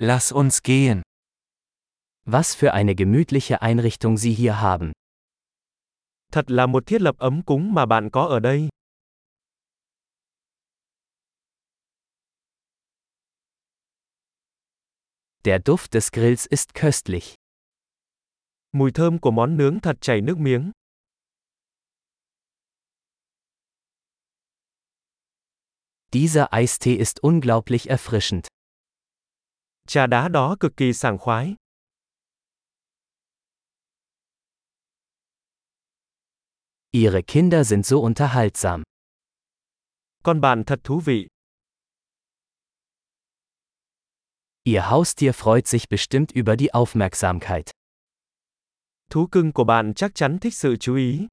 Lass uns gehen. Was für eine gemütliche Einrichtung Sie hier haben. Thật là một thiết lập ấm cúng mà bạn có ở đây. Der Duft des Grills ist köstlich. Mùi thơm của món nướng thật chảy nước miếng. Dieser Eistee ist unglaublich erfrischend. Trà đá đó cực kỳ sảng khoái. Ihre Kinder sind so unterhaltsam. Con bạn thật thú vị. Ihr Haustier freut sich bestimmt über die Aufmerksamkeit. Thú cưng của bạn chắc chắn thích sự chú ý.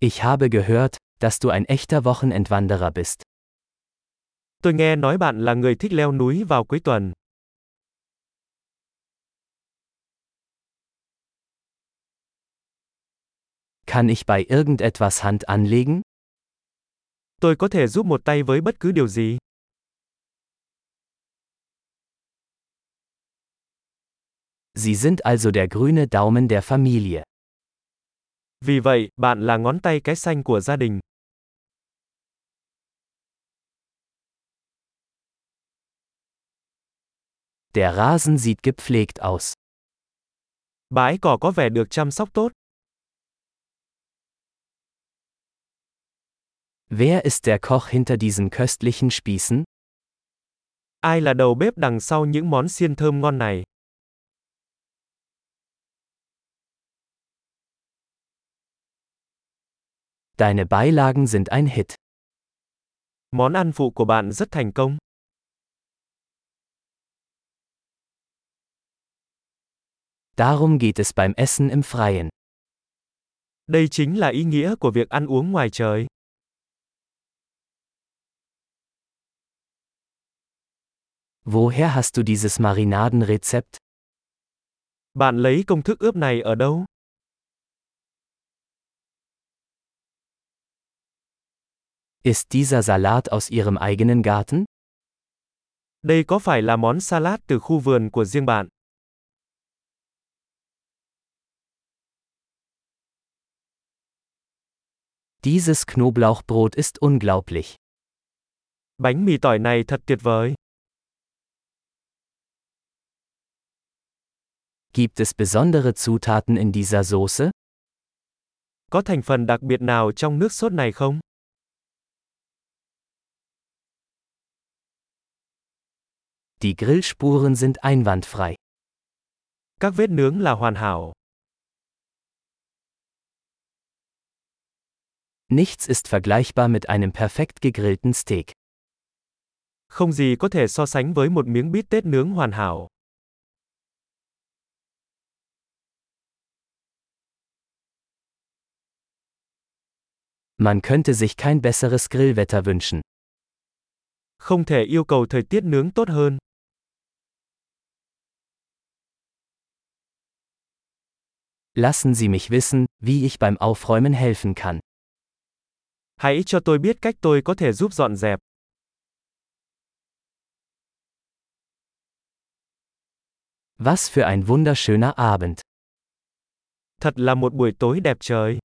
Ich habe gehört, dass du ein echter Wochenendwanderer bist. Tôi nghe nói bạn là người thích leo núi vào cuối tuần. Kann ich bei irgendetwas Hand anlegen? Tôi có thể giúp một tay với bất cứ điều gì. Sie sind also der grüne Daumen der Familie. Vì vậy, bạn là ngón tay cái xanh của gia đình. Der Rasen sieht gepflegt aus. Bãi cỏ có vẻ được chăm sóc tốt. Wer ist der Koch hinter diesen köstlichen Spießen? Ai là đầu bếp đằng sau những món xiên thơm ngon này? Deine Beilagen sind ein Hit. Món ăn phụ của bạn rất thành công. Darum geht es beim Essen im Freien. Đây chính là ý nghĩa của việc ăn uống ngoài trời. Woher hast du dieses Marinadenrezept? Bạn lấy công thức ướp này ở đâu? Ist dieser Salat aus Ihrem eigenen Garten? Đây có phải là món salad từ khu vườn của riêng bạn? Dieses Knoblauchbrot ist unglaublich. Bánh mì tỏi này thật tuyệt vời. Gibt es besondere Zutaten in dieser Soße? Có thành phần đặc biệt nào trong nước sốt này không? Die Grillspuren sind einwandfrei. Các vết nướng là hoàn hảo. Nichts ist vergleichbar mit einem perfekt gegrillten Steak. Không gì có thể so sánh với một miếng bít tết nướng hoàn hảo. Man könnte sich kein besseres Grillwetter wünschen. Không thể yêu cầu thời tiết nướng tốt hơn. Lassen Sie mich wissen, wie ich beim Aufräumen helfen kann. Hãy cho tôi biết cách tôi có thể giúp dọn dẹp. Was für ein wunderschöner Abend. Thật là một buổi tối đẹp trời.